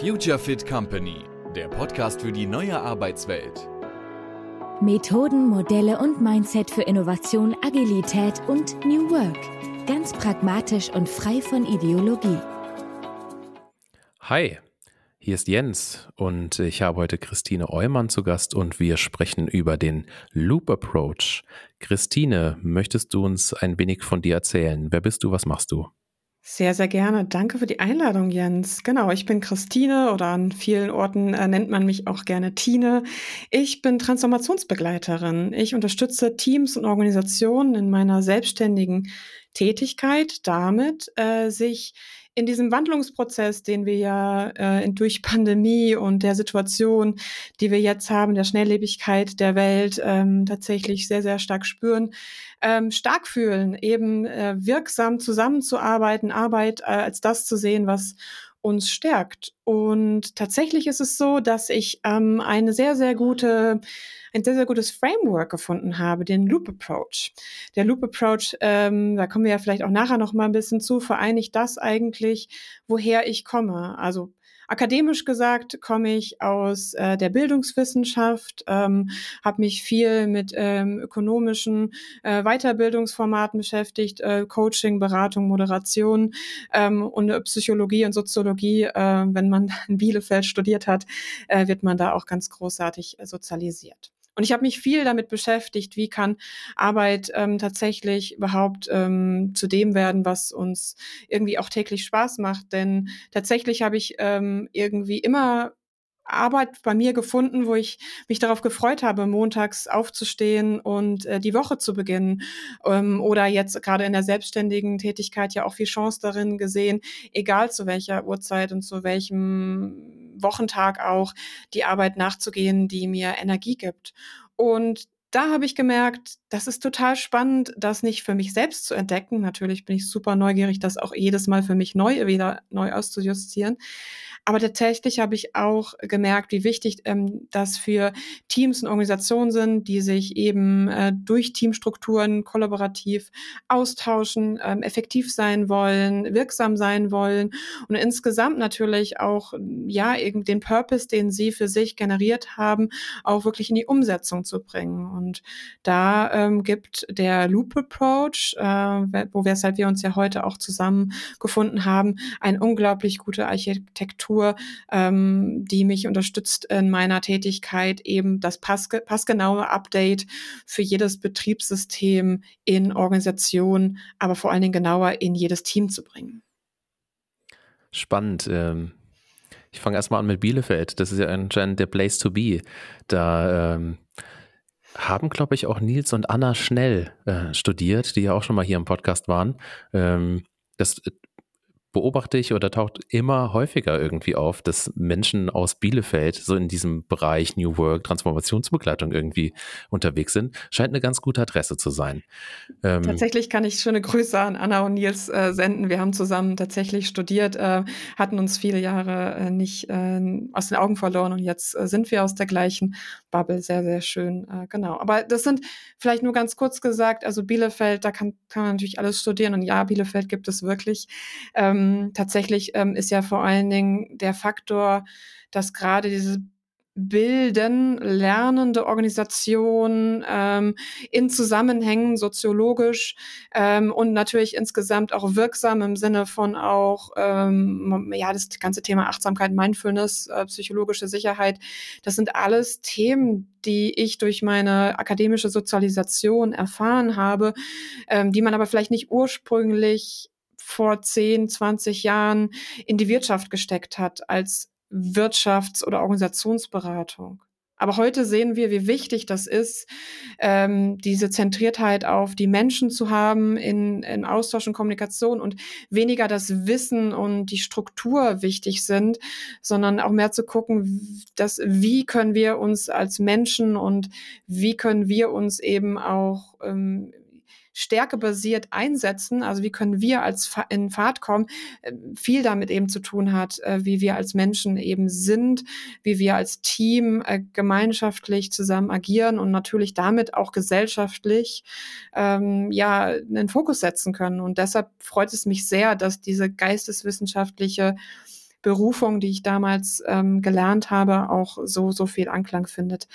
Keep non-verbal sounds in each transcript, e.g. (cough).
Future Fit Company, der Podcast für die neue Arbeitswelt. Methoden, Modelle und Mindset für Innovation, Agilität und New Work. Ganz pragmatisch und frei von Ideologie. Hi, hier ist Jens und ich habe heute Christine Eumann zu Gast und wir sprechen über den Loop Approach. Christine, möchtest du uns ein wenig von dir erzählen? Wer bist du? Was machst du? Sehr, sehr gerne. Danke für die Einladung, Jens. Genau, ich bin Christine oder an vielen Orten äh, nennt man mich auch gerne Tine. Ich bin Transformationsbegleiterin. Ich unterstütze Teams und Organisationen in meiner selbstständigen Tätigkeit damit, äh, sich in diesem Wandlungsprozess, den wir ja äh, durch Pandemie und der Situation, die wir jetzt haben, der Schnelllebigkeit der Welt, ähm, tatsächlich sehr, sehr stark spüren, ähm, stark fühlen, eben äh, wirksam zusammenzuarbeiten, Arbeit äh, als das zu sehen, was uns stärkt. Und tatsächlich ist es so, dass ich ähm, eine sehr, sehr gute ein sehr, sehr gutes Framework gefunden habe, den Loop Approach. Der Loop Approach, ähm, da kommen wir ja vielleicht auch nachher noch mal ein bisschen zu, vereinigt das eigentlich, woher ich komme. Also Akademisch gesagt komme ich aus äh, der Bildungswissenschaft, ähm, habe mich viel mit ähm, ökonomischen äh, Weiterbildungsformaten beschäftigt, äh, Coaching, Beratung, Moderation ähm, und Psychologie und Soziologie. Äh, wenn man (laughs) in Bielefeld studiert hat, äh, wird man da auch ganz großartig sozialisiert. Und ich habe mich viel damit beschäftigt, wie kann Arbeit ähm, tatsächlich überhaupt ähm, zu dem werden, was uns irgendwie auch täglich Spaß macht. Denn tatsächlich habe ich ähm, irgendwie immer Arbeit bei mir gefunden, wo ich mich darauf gefreut habe, montags aufzustehen und äh, die Woche zu beginnen. Ähm, oder jetzt gerade in der selbstständigen Tätigkeit ja auch viel Chance darin gesehen, egal zu welcher Uhrzeit und zu welchem Wochentag auch, die Arbeit nachzugehen, die mir Energie gibt. Und da habe ich gemerkt, das ist total spannend, das nicht für mich selbst zu entdecken. Natürlich bin ich super neugierig, das auch jedes Mal für mich neu wieder neu auszujustieren. Aber tatsächlich habe ich auch gemerkt, wie wichtig ähm, das für Teams und Organisationen sind, die sich eben äh, durch Teamstrukturen kollaborativ austauschen, ähm, effektiv sein wollen, wirksam sein wollen und insgesamt natürlich auch ja den Purpose, den sie für sich generiert haben, auch wirklich in die Umsetzung zu bringen. Und da ähm, gibt der Loop Approach, äh, wo wir, weshalb wir uns ja heute auch zusammengefunden haben, eine unglaublich gute Architektur ähm, die mich unterstützt in meiner Tätigkeit, eben das passge passgenaue Update für jedes Betriebssystem in Organisation, aber vor allen Dingen genauer in jedes Team zu bringen. Spannend. Ähm ich fange erstmal an mit Bielefeld. Das ist ja anscheinend der Place to be. Da ähm, haben, glaube ich, auch Nils und Anna Schnell äh, studiert, die ja auch schon mal hier im Podcast waren. Ähm, das beobachte ich oder taucht immer häufiger irgendwie auf, dass Menschen aus Bielefeld so in diesem Bereich New Work, Transformationsbegleitung irgendwie unterwegs sind. Scheint eine ganz gute Adresse zu sein. Ähm tatsächlich kann ich schöne Grüße an Anna und Nils äh, senden. Wir haben zusammen tatsächlich studiert, äh, hatten uns viele Jahre äh, nicht äh, aus den Augen verloren und jetzt äh, sind wir aus der gleichen Bubble. Sehr, sehr schön. Äh, genau. Aber das sind vielleicht nur ganz kurz gesagt, also Bielefeld, da kann, kann man natürlich alles studieren und ja, Bielefeld gibt es wirklich. Ähm, ähm, tatsächlich ähm, ist ja vor allen Dingen der Faktor, dass gerade diese bilden, lernende Organisation ähm, in Zusammenhängen soziologisch ähm, und natürlich insgesamt auch wirksam im Sinne von auch ähm, ja das ganze Thema Achtsamkeit, Mindfulness, äh, psychologische Sicherheit. Das sind alles Themen, die ich durch meine akademische Sozialisation erfahren habe, ähm, die man aber vielleicht nicht ursprünglich vor 10, 20 Jahren in die Wirtschaft gesteckt hat als Wirtschafts- oder Organisationsberatung. Aber heute sehen wir, wie wichtig das ist, ähm, diese Zentriertheit auf die Menschen zu haben in, in Austausch und Kommunikation und weniger das Wissen und die Struktur wichtig sind, sondern auch mehr zu gucken, dass, wie können wir uns als Menschen und wie können wir uns eben auch ähm, stärkebasiert einsetzen, also wie können wir als in Fahrt kommen, äh, viel damit eben zu tun hat, äh, wie wir als Menschen eben sind, wie wir als Team äh, gemeinschaftlich zusammen agieren und natürlich damit auch gesellschaftlich ähm, ja einen Fokus setzen können. Und deshalb freut es mich sehr, dass diese geisteswissenschaftliche Berufung, die ich damals ähm, gelernt habe, auch so, so viel Anklang findet.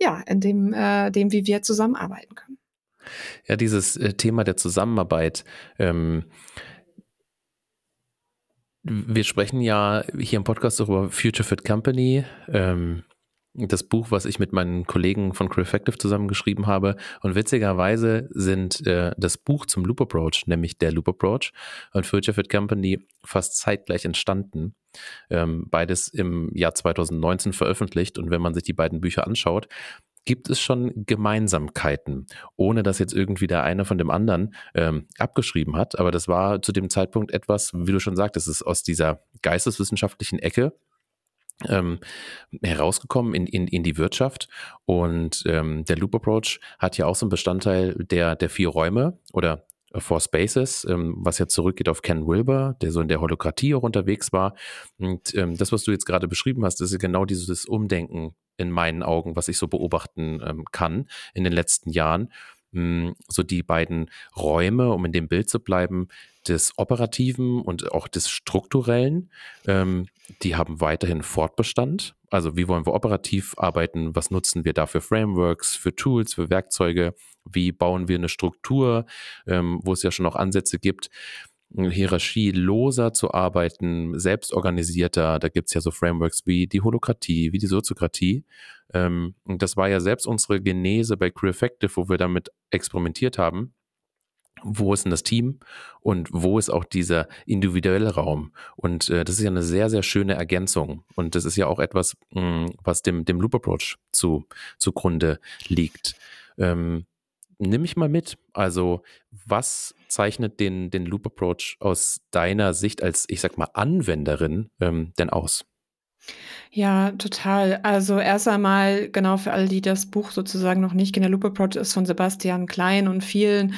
Ja, in dem, äh, dem, wie wir zusammenarbeiten können. Ja, dieses äh, Thema der Zusammenarbeit. Ähm, wir sprechen ja hier im Podcast über Future Fit Company. Ähm, das Buch, was ich mit meinen Kollegen von Crefective zusammengeschrieben habe. Und witzigerweise sind äh, das Buch zum Loop Approach, nämlich der Loop Approach und Future Fit Company fast zeitgleich entstanden. Ähm, beides im Jahr 2019 veröffentlicht. Und wenn man sich die beiden Bücher anschaut, gibt es schon Gemeinsamkeiten, ohne dass jetzt irgendwie der eine von dem anderen ähm, abgeschrieben hat. Aber das war zu dem Zeitpunkt etwas, wie du schon sagtest, es ist aus dieser geisteswissenschaftlichen Ecke ähm, herausgekommen in, in, in die Wirtschaft. Und ähm, der Loop Approach hat ja auch so einen Bestandteil der, der vier Räume oder Four Spaces, ähm, was ja zurückgeht auf Ken Wilber, der so in der Holokratie auch unterwegs war. Und ähm, das, was du jetzt gerade beschrieben hast, ist genau dieses Umdenken in meinen Augen, was ich so beobachten ähm, kann in den letzten Jahren. Hm, so die beiden Räume, um in dem Bild zu bleiben, des Operativen und auch des Strukturellen, ähm, die haben weiterhin Fortbestand. Also wie wollen wir operativ arbeiten? Was nutzen wir da für Frameworks, für Tools, für Werkzeuge? Wie bauen wir eine Struktur, ähm, wo es ja schon auch Ansätze gibt, Hierarchie loser zu arbeiten, selbstorganisierter. Da gibt es ja so Frameworks wie die Holokratie, wie die Soziokratie. Ähm, und das war ja selbst unsere Genese bei Crew Effective, wo wir damit experimentiert haben wo ist denn das Team und wo ist auch dieser individuelle Raum? Und äh, das ist ja eine sehr, sehr schöne Ergänzung. Und das ist ja auch etwas, mh, hm, was dem, dem Loop Approach zu, zugrunde liegt. Ähm, nimm mich mal mit. Also, was zeichnet den, den Loop Approach aus deiner Sicht als, ich sag mal, Anwenderin ähm, denn aus? Ja, total. Also erst einmal, genau für alle, die das Buch sozusagen noch nicht kennen, der Loop Approach ist von Sebastian Klein und vielen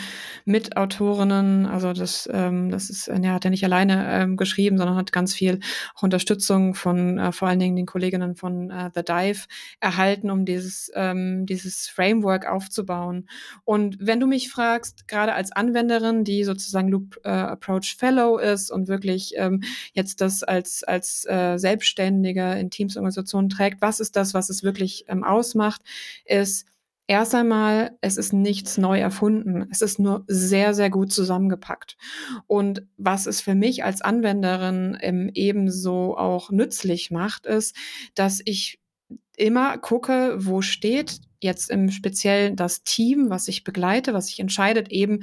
Mitautorinnen. Also das, ähm, das ist, er hat ja nicht alleine ähm, geschrieben, sondern hat ganz viel auch Unterstützung von äh, vor allen Dingen den Kolleginnen von äh, The Dive erhalten, um dieses, ähm, dieses Framework aufzubauen. Und wenn du mich fragst, gerade als Anwenderin, die sozusagen Loop äh, Approach Fellow ist und wirklich ähm, jetzt das als, als äh, Selbstständige in Teamsorganisationen trägt, was ist das, was es wirklich ähm, ausmacht, ist erst einmal, es ist nichts neu erfunden. Es ist nur sehr, sehr gut zusammengepackt. Und was es für mich als Anwenderin ähm, ebenso auch nützlich macht, ist, dass ich immer gucke, wo steht jetzt im Speziellen das Team, was ich begleite, was sich entscheidet, eben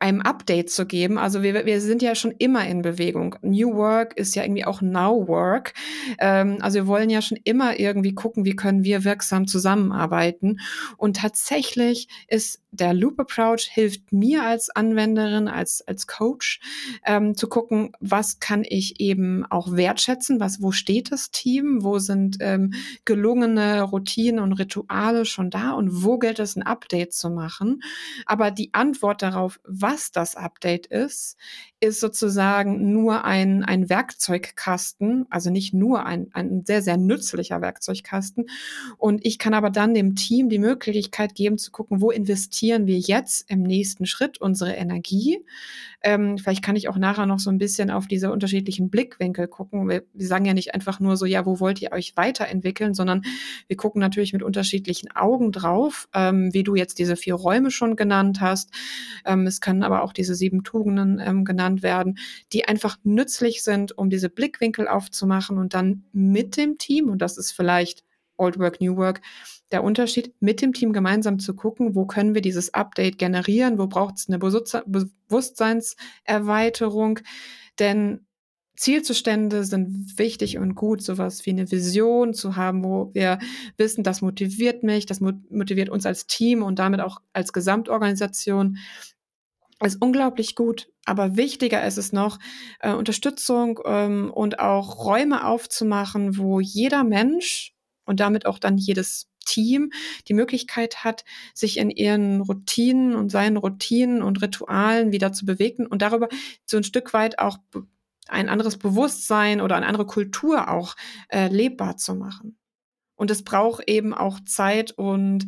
einem Update zu geben. Also wir, wir sind ja schon immer in Bewegung. New Work ist ja irgendwie auch Now Work. Ähm, also wir wollen ja schon immer irgendwie gucken, wie können wir wirksam zusammenarbeiten. Und tatsächlich ist der Loop Approach hilft mir als Anwenderin, als, als Coach, ähm, zu gucken, was kann ich eben auch wertschätzen, was, wo steht das Team, wo sind ähm, gelungene Routinen und Rituale schon da und wo gilt es, ein Update zu machen. Aber die Antwort darauf, was das Update ist, ist sozusagen nur ein, ein Werkzeugkasten, also nicht nur ein, ein sehr, sehr nützlicher Werkzeugkasten. Und ich kann aber dann dem Team die Möglichkeit geben zu gucken, wo investieren wir jetzt im nächsten Schritt unsere Energie. Ähm, vielleicht kann ich auch nachher noch so ein bisschen auf diese unterschiedlichen Blickwinkel gucken. Wir, wir sagen ja nicht einfach nur so, ja, wo wollt ihr euch weiterentwickeln, sondern wir gucken natürlich mit unterschiedlichen Augen drauf, ähm, wie du jetzt diese vier Räume schon genannt hast. Ähm, es können aber auch diese sieben Tugenden ähm, genannt genannt werden, die einfach nützlich sind, um diese Blickwinkel aufzumachen und dann mit dem Team, und das ist vielleicht Old Work, New Work, der Unterschied, mit dem Team gemeinsam zu gucken, wo können wir dieses Update generieren, wo braucht es eine Bewusstseinserweiterung, denn Zielzustände sind wichtig und gut, sowas wie eine Vision zu haben, wo wir wissen, das motiviert mich, das motiviert uns als Team und damit auch als Gesamtorganisation ist unglaublich gut. Aber wichtiger ist es noch, äh, Unterstützung ähm, und auch Räume aufzumachen, wo jeder Mensch und damit auch dann jedes Team die Möglichkeit hat, sich in ihren Routinen und seinen Routinen und Ritualen wieder zu bewegen und darüber so ein Stück weit auch ein anderes Bewusstsein oder eine andere Kultur auch äh, lebbar zu machen. Und es braucht eben auch Zeit und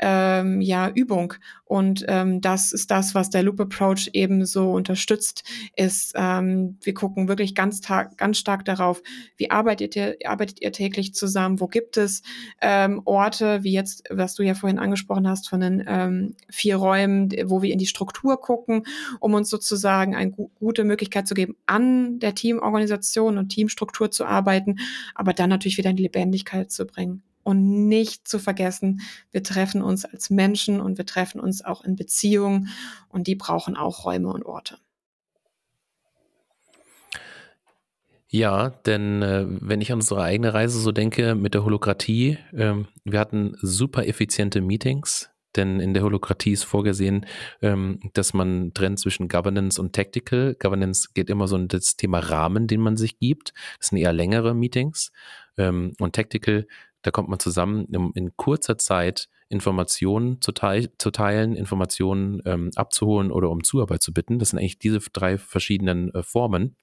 ähm, ja Übung. Und ähm, das ist das, was der Loop Approach eben so unterstützt, ist, ähm, wir gucken wirklich ganz, ganz stark darauf, wie arbeitet ihr, arbeitet ihr täglich zusammen, wo gibt es ähm, Orte, wie jetzt, was du ja vorhin angesprochen hast, von den ähm, vier Räumen, wo wir in die Struktur gucken, um uns sozusagen eine gu gute Möglichkeit zu geben, an der Teamorganisation und Teamstruktur zu arbeiten, aber dann natürlich wieder in die Lebendigkeit zu bringen. Und nicht zu vergessen, wir treffen uns als Menschen und wir treffen uns auch in Beziehungen und die brauchen auch Räume und Orte. Ja, denn äh, wenn ich an unsere eigene Reise so denke mit der Holokratie, äh, wir hatten super effiziente Meetings, denn in der Holokratie ist vorgesehen, ähm, dass man trennt zwischen Governance und Tactical. Governance geht immer so um das Thema Rahmen, den man sich gibt. Das sind eher längere Meetings. Ähm, und Tactical, da kommt man zusammen, um in kurzer Zeit Informationen zu, teil zu teilen, Informationen ähm, abzuholen oder um Zuarbeit zu bitten. Das sind eigentlich diese drei verschiedenen äh, Formen.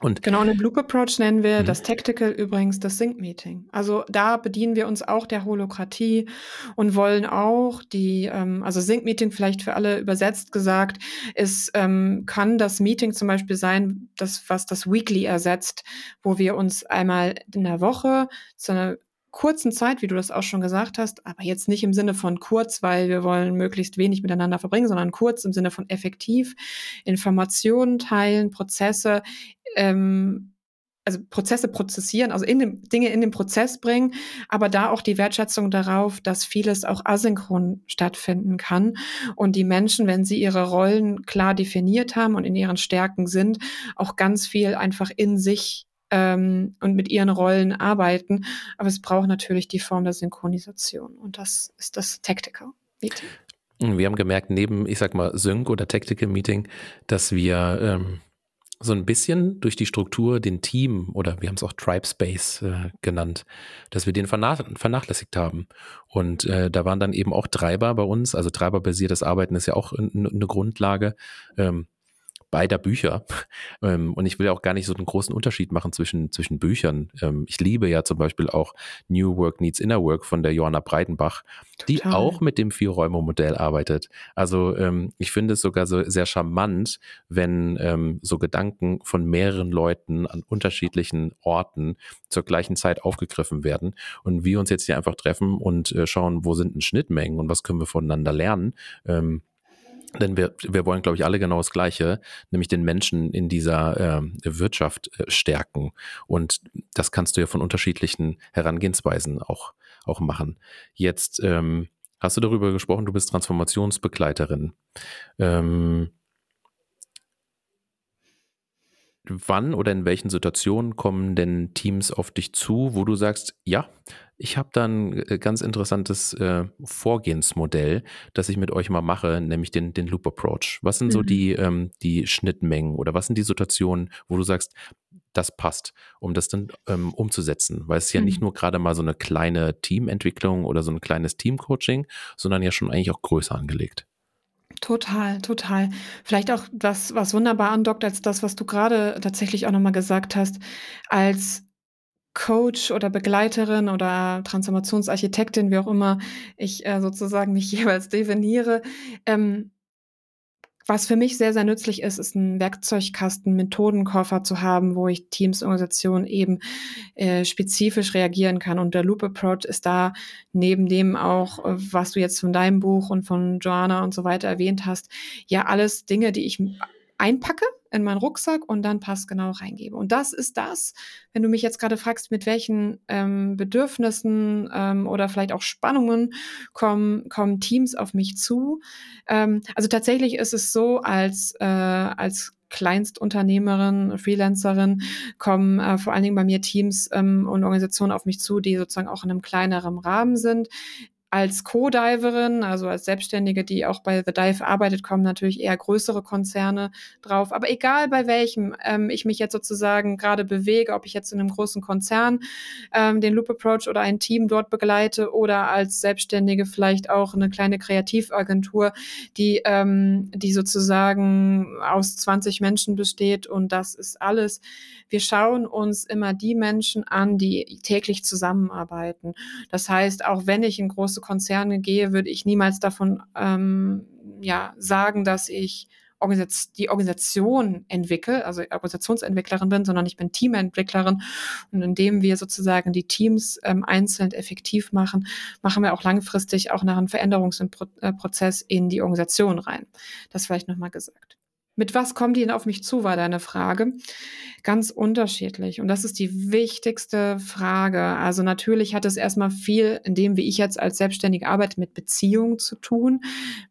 Und genau, und im Loop Approach nennen wir mhm. das Tactical übrigens das Sync Meeting. Also da bedienen wir uns auch der Holokratie und wollen auch die, ähm, also Sync Meeting vielleicht für alle übersetzt gesagt, ist, ähm, kann das Meeting zum Beispiel sein, das, was das Weekly ersetzt, wo wir uns einmal in der Woche zu einer kurzen Zeit, wie du das auch schon gesagt hast, aber jetzt nicht im Sinne von kurz, weil wir wollen möglichst wenig miteinander verbringen, sondern kurz im Sinne von effektiv Informationen teilen, Prozesse ähm, also Prozesse prozessieren, also in dem, Dinge in den Prozess bringen, aber da auch die Wertschätzung darauf, dass vieles auch asynchron stattfinden kann. Und die Menschen, wenn sie ihre Rollen klar definiert haben und in ihren Stärken sind, auch ganz viel einfach in sich ähm, und mit ihren Rollen arbeiten. Aber es braucht natürlich die Form der Synchronisation und das ist das Tactical Meeting. Wir haben gemerkt, neben, ich sag mal, Sync oder Tactical Meeting, dass wir ähm, so ein bisschen durch die Struktur den Team oder wir haben es auch Tribe Space äh, genannt, dass wir den vernach vernachlässigt haben. Und äh, da waren dann eben auch Treiber bei uns, also treiberbasiertes Arbeiten ist ja auch eine Grundlage. Ähm, beider Bücher. (laughs) Ähm, und ich will auch gar nicht so einen großen Unterschied machen zwischen, zwischen Büchern. Ähm, ich liebe ja zum Beispiel auch New Work Needs Inner Work von der Johanna Breitenbach, die auch mit dem Vier-Räume-Modell arbeitet. Also ähm, ich finde es sogar so sehr charmant, wenn so Gedanken von mehreren Leuten an unterschiedlichen Orten zur gleichen Zeit aufgegriffen werden und wir uns jetzt hier einfach treffen und äh, schauen, wo sind denn Schnittmengen und was können wir voneinander lernen. Ähm, denn wir, wir wollen, glaube ich, alle genau das Gleiche, nämlich den Menschen in dieser äh, Wirtschaft äh, stärken. Und das kannst du ja von unterschiedlichen Herangehensweisen auch, auch machen. Jetzt ähm, hast du darüber gesprochen, du bist Transformationsbegleiterin. Ähm, wann oder in welchen Situationen kommen denn Teams auf dich zu, wo du sagst, ja, ich habe da ein äh, ganz interessantes äh, Vorgehensmodell, das ich mit euch mal mache, nämlich den, den Loop Approach. Was sind mhm. so die, ähm, die Schnittmengen oder was sind die Situationen, wo du sagst, das passt, um das dann ähm, umzusetzen? Weil es ist ja mhm. nicht nur gerade mal so eine kleine Teamentwicklung oder so ein kleines Teamcoaching, sondern ja schon eigentlich auch größer angelegt. Total, total. Vielleicht auch das, was wunderbar andockt, als das, was du gerade tatsächlich auch nochmal gesagt hast, als Coach oder Begleiterin oder Transformationsarchitektin, wie auch immer ich äh, sozusagen mich (laughs) jeweils definiere. Ähm, was für mich sehr, sehr nützlich ist, ist ein Werkzeugkasten, Methodenkoffer zu haben, wo ich Teams, Organisationen eben äh, spezifisch reagieren kann. Und der Loop Approach ist da neben dem auch, äh, was du jetzt von deinem Buch und von Joanna und so weiter erwähnt hast, ja alles Dinge, die ich einpacke in meinen Rucksack und dann passgenau reingebe. Und das ist das, wenn du mich jetzt gerade fragst, mit welchen ähm, Bedürfnissen ähm, oder vielleicht auch Spannungen kommen, kommen Teams auf mich zu. Ähm, also tatsächlich ist es so, als, äh, als Kleinstunternehmerin, Freelancerin kommen äh, vor allen Dingen bei mir Teams ähm, und Organisationen auf mich zu, die sozusagen auch in einem kleineren Rahmen sind, als Co-Diverin, also als Selbstständige, die auch bei The Dive arbeitet, kommen natürlich eher größere Konzerne drauf. Aber egal bei welchem ähm, ich mich jetzt sozusagen gerade bewege, ob ich jetzt in einem großen Konzern ähm, den Loop Approach oder ein Team dort begleite oder als Selbstständige vielleicht auch eine kleine Kreativagentur, die, ähm, die sozusagen aus 20 Menschen besteht und das ist alles. Wir schauen uns immer die Menschen an, die täglich zusammenarbeiten. Das heißt, auch wenn ich ein großes große Konzerne gehe, würde ich niemals davon ähm, ja, sagen, dass ich die Organisation entwickle, also Organisationsentwicklerin bin, sondern ich bin Teamentwicklerin. Und indem wir sozusagen die Teams ähm, einzeln effektiv machen, machen wir auch langfristig auch nach einem Veränderungsprozess in die Organisation rein. Das vielleicht nochmal gesagt. Mit was kommen die denn auf mich zu, war deine Frage. Ganz unterschiedlich. Und das ist die wichtigste Frage. Also natürlich hat es erstmal viel, in dem, wie ich jetzt als Selbstständige arbeite, mit Beziehungen zu tun.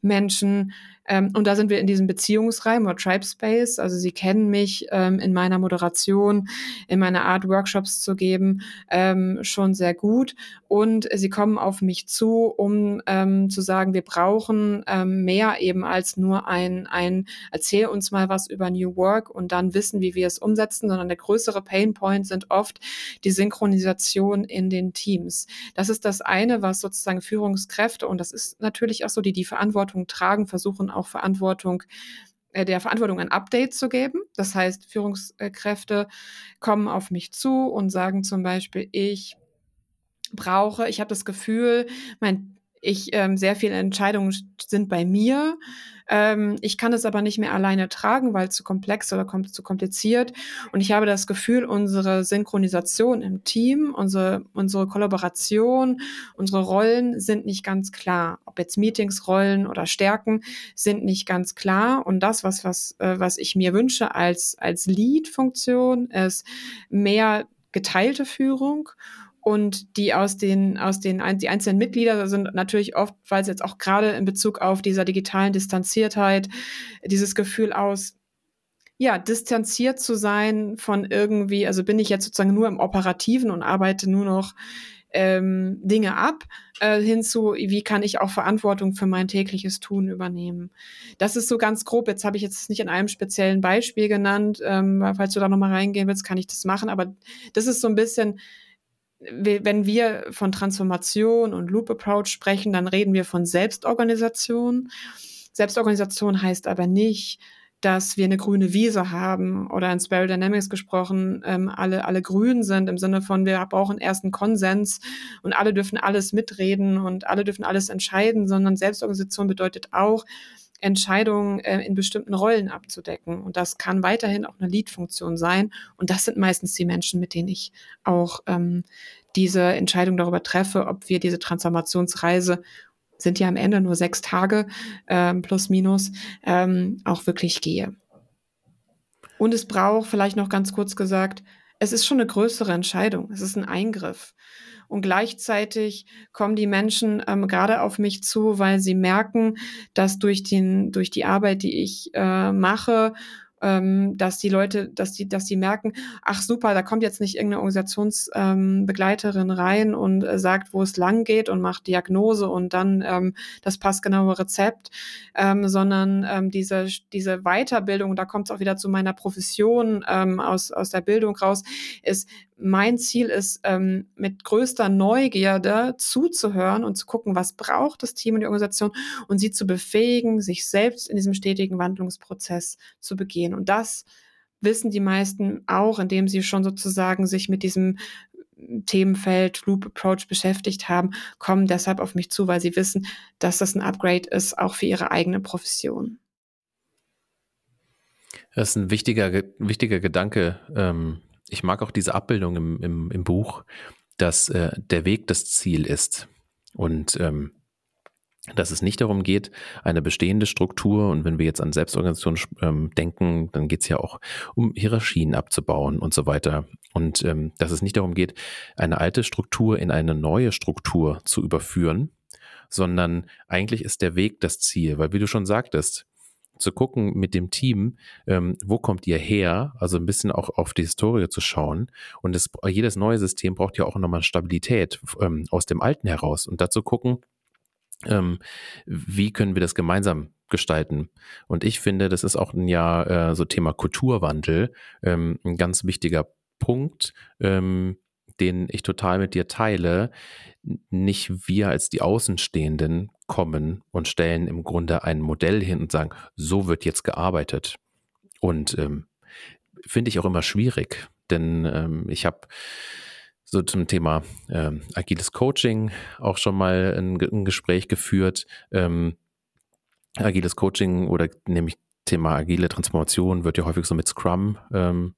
Menschen ähm, und da sind wir in diesem Beziehungsreim oder Tribe Space. Also sie kennen mich ähm, in meiner Moderation, in meiner Art, Workshops zu geben, ähm, schon sehr gut. Und sie kommen auf mich zu, um ähm, zu sagen, wir brauchen ähm, mehr eben als nur ein, ein, erzähl uns mal was über New Work und dann wissen, wie wir es umsetzen, sondern der größere Painpoint sind oft die Synchronisation in den Teams. Das ist das eine, was sozusagen Führungskräfte, und das ist natürlich auch so, die die Verantwortung tragen, versuchen auch Verantwortung äh, der Verantwortung ein Update zu geben. Das heißt, Führungskräfte kommen auf mich zu und sagen zum Beispiel, ich brauche, ich habe das Gefühl, mein, ich ähm, sehr viele Entscheidungen sind bei mir ähm, ich kann es aber nicht mehr alleine tragen, weil es zu komplex oder kom zu kompliziert. Und ich habe das Gefühl, unsere Synchronisation im Team, unsere, unsere Kollaboration, unsere Rollen sind nicht ganz klar. Ob jetzt Meetings, Rollen oder Stärken sind nicht ganz klar. Und das, was, was, äh, was ich mir wünsche als, als Lead-Funktion, ist mehr geteilte Führung und die aus den, aus den die einzelnen Mitglieder sind natürlich oft, weil es jetzt auch gerade in Bezug auf dieser digitalen Distanziertheit, dieses Gefühl aus, ja, distanziert zu sein von irgendwie, also bin ich jetzt sozusagen nur im Operativen und arbeite nur noch ähm, Dinge ab, äh, hinzu, wie kann ich auch Verantwortung für mein tägliches Tun übernehmen. Das ist so ganz grob, jetzt habe ich jetzt nicht in einem speziellen Beispiel genannt, ähm, falls du da nochmal reingehen willst, kann ich das machen, aber das ist so ein bisschen, wenn wir von Transformation und Loop Approach sprechen, dann reden wir von Selbstorganisation. Selbstorganisation heißt aber nicht, dass wir eine grüne Wiese haben oder in Spiral Dynamics gesprochen, ähm, alle, alle grün sind im Sinne von, wir brauchen erst einen Konsens und alle dürfen alles mitreden und alle dürfen alles entscheiden, sondern Selbstorganisation bedeutet auch, Entscheidungen äh, in bestimmten Rollen abzudecken. Und das kann weiterhin auch eine Lead-Funktion sein. Und das sind meistens die Menschen, mit denen ich auch ähm, diese Entscheidung darüber treffe, ob wir diese Transformationsreise sind ja am Ende nur sechs Tage ähm, plus minus ähm, auch wirklich gehe. Und es braucht vielleicht noch ganz kurz gesagt, es ist schon eine größere Entscheidung. Es ist ein Eingriff. Und gleichzeitig kommen die Menschen ähm, gerade auf mich zu, weil sie merken, dass durch, den, durch die Arbeit, die ich äh, mache, ähm, dass die Leute, dass die, dass die merken, ach super, da kommt jetzt nicht irgendeine Organisationsbegleiterin ähm, rein und äh, sagt, wo es lang geht und macht Diagnose und dann ähm, das passgenaue Rezept, ähm, sondern ähm, diese, diese Weiterbildung, da kommt es auch wieder zu meiner Profession ähm, aus, aus der Bildung raus, ist, mein Ziel ist, ähm, mit größter Neugierde zuzuhören und zu gucken, was braucht das Team und die Organisation und sie zu befähigen, sich selbst in diesem stetigen Wandlungsprozess zu begehen. Und das wissen die meisten auch, indem sie schon sozusagen sich mit diesem Themenfeld Loop Approach beschäftigt haben, kommen deshalb auf mich zu, weil sie wissen, dass das ein Upgrade ist, auch für ihre eigene Profession. Das ist ein wichtiger, wichtiger Gedanke, ähm, ich mag auch diese Abbildung im, im, im Buch, dass äh, der Weg das Ziel ist. Und ähm, dass es nicht darum geht, eine bestehende Struktur, und wenn wir jetzt an Selbstorganisation ähm, denken, dann geht es ja auch um Hierarchien abzubauen und so weiter. Und ähm, dass es nicht darum geht, eine alte Struktur in eine neue Struktur zu überführen, sondern eigentlich ist der Weg das Ziel, weil wie du schon sagtest, zu gucken mit dem Team, ähm, wo kommt ihr her, also ein bisschen auch auf die Historie zu schauen. Und es, jedes neue System braucht ja auch nochmal Stabilität ähm, aus dem alten heraus. Und dazu gucken, ähm, wie können wir das gemeinsam gestalten. Und ich finde, das ist auch ein Jahr äh, so Thema Kulturwandel, ähm, ein ganz wichtiger Punkt, ähm, den ich total mit dir teile, nicht wir als die Außenstehenden kommen und stellen im Grunde ein Modell hin und sagen, so wird jetzt gearbeitet. Und ähm, finde ich auch immer schwierig, denn ähm, ich habe so zum Thema ähm, agiles Coaching auch schon mal ein, ein Gespräch geführt. Ähm, agiles Coaching oder nämlich Thema agile Transformation wird ja häufig so mit Scrum ähm,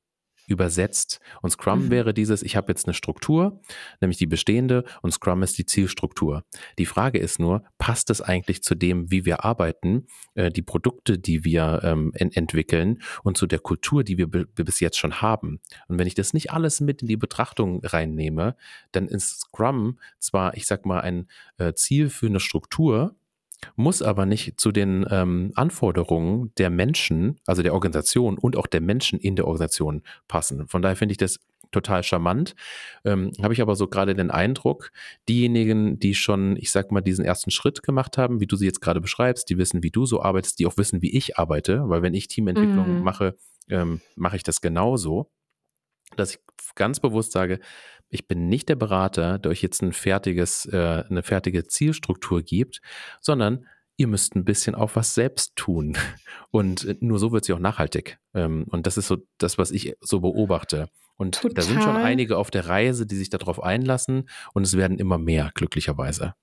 übersetzt. Und Scrum mhm. wäre dieses, ich habe jetzt eine Struktur, nämlich die bestehende, und Scrum ist die Zielstruktur. Die Frage ist nur, passt es eigentlich zu dem, wie wir arbeiten, äh, die Produkte, die wir ähm, en entwickeln und zu der Kultur, die wir, bis jetzt schon haben? Und wenn ich das nicht alles mit in die Betrachtung reinnehme, dann ist Scrum zwar, ich sag mal, ein äh, Ziel für eine Struktur, muss aber nicht zu den ähm, Anforderungen der Menschen, also der Organisation und auch der Menschen in der Organisation passen. Von daher finde ich das total charmant. Ähm, Habe ich aber so gerade den Eindruck, diejenigen, die schon, ich sag mal, diesen ersten Schritt gemacht haben, wie du sie jetzt gerade beschreibst, die wissen, wie du so arbeitest, die auch wissen, wie ich arbeite, weil wenn ich Teamentwicklung mhm. mache, ähm, mache ich das genauso, dass ich ganz bewusst sage, ich bin nicht der Berater, der euch jetzt ein fertiges, äh, eine fertige Zielstruktur gibt, sondern ihr müsst ein bisschen auch was selbst tun. (laughs) Und äh, nur so wird sie auch nachhaltig. Ähm, und das ist so das, was ich so beobachte. Und Total. da sind schon einige auf der Reise, die sich darauf einlassen und es werden immer mehr, glücklicherweise.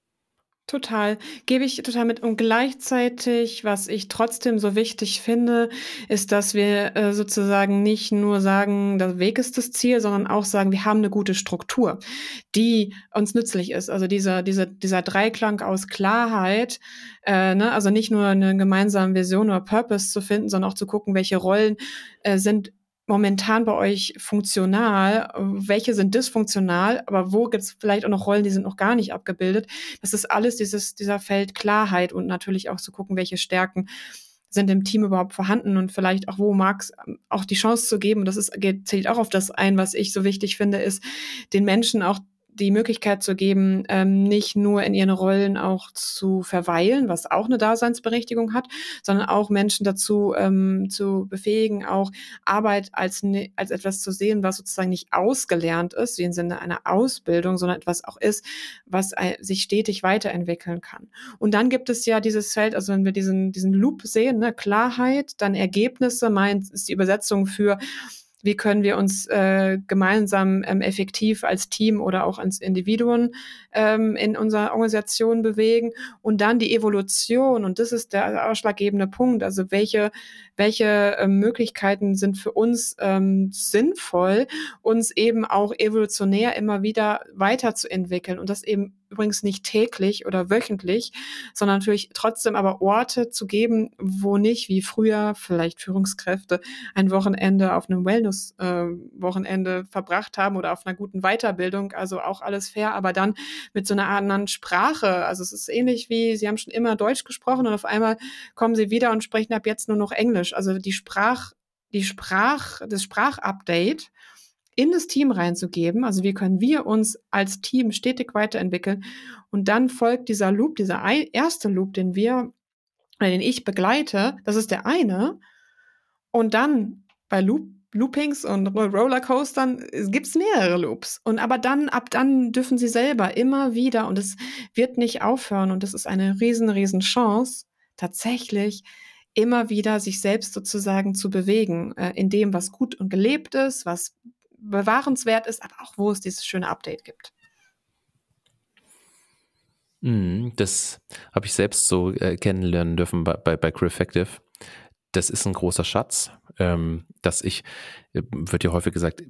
Total, gebe ich total mit. Und gleichzeitig, was ich trotzdem so wichtig finde, ist, dass wir äh, sozusagen nicht nur sagen, der Weg ist das Ziel, sondern auch sagen, wir haben eine gute Struktur, die uns nützlich ist. Also dieser, dieser, dieser Dreiklang aus Klarheit, äh, ne? also nicht nur eine gemeinsame Vision oder Purpose zu finden, sondern auch zu gucken, welche Rollen äh, sind momentan bei euch funktional? Welche sind dysfunktional? Aber wo gibt es vielleicht auch noch Rollen, die sind noch gar nicht abgebildet? Das ist alles dieses, dieser Feld Klarheit und natürlich auch zu gucken, welche Stärken sind im Team überhaupt vorhanden und vielleicht auch, wo mag es auch die Chance zu geben, und das ist, zählt auch auf das ein, was ich so wichtig finde, ist, den Menschen auch die Möglichkeit zu geben, ähm, nicht nur in ihren Rollen auch zu verweilen, was auch eine Daseinsberechtigung hat, sondern auch Menschen dazu ähm, zu befähigen, auch Arbeit als, als etwas zu sehen, was sozusagen nicht ausgelernt ist, wie im Sinne einer Ausbildung, sondern etwas auch ist, was äh, sich stetig weiterentwickeln kann. Und dann gibt es ja dieses Feld, also wenn wir diesen, diesen Loop sehen, ne, Klarheit, dann Ergebnisse, meint ist die Übersetzung für wie können wir uns äh, gemeinsam ähm, effektiv als Team oder auch als Individuen ähm, in unserer Organisation bewegen und dann die Evolution. Und das ist der ausschlaggebende Punkt, also welche welche äh, Möglichkeiten sind für uns ähm, sinnvoll, uns eben auch evolutionär immer wieder weiterzuentwickeln und das eben übrigens nicht täglich oder wöchentlich, sondern natürlich trotzdem aber Orte zu geben, wo nicht wie früher vielleicht Führungskräfte ein Wochenende auf einem Wellness-Wochenende äh, verbracht haben oder auf einer guten Weiterbildung, also auch alles fair, aber dann mit so einer anderen Sprache. Also es ist ähnlich wie, Sie haben schon immer Deutsch gesprochen und auf einmal kommen Sie wieder und sprechen ab jetzt nur noch Englisch. Also die Sprach, die Sprach, das Sprachupdate in das Team reinzugeben. Also wie können wir uns als Team stetig weiterentwickeln? Und dann folgt dieser Loop, dieser erste Loop, den wir, den ich begleite. Das ist der eine. Und dann bei Loop, Loopings und Rollercoastern gibt es mehrere Loops. Und aber dann, ab dann dürfen sie selber immer wieder, und es wird nicht aufhören, und das ist eine riesen, riesen Chance, tatsächlich immer wieder sich selbst sozusagen zu bewegen, äh, in dem, was gut und gelebt ist, was bewahrenswert ist, aber auch wo es dieses schöne Update gibt. Mhm, das habe ich selbst so äh, kennenlernen dürfen bei, bei, bei Creweffective. Das ist ein großer Schatz, ähm, dass ich, äh, wird ja häufig gesagt,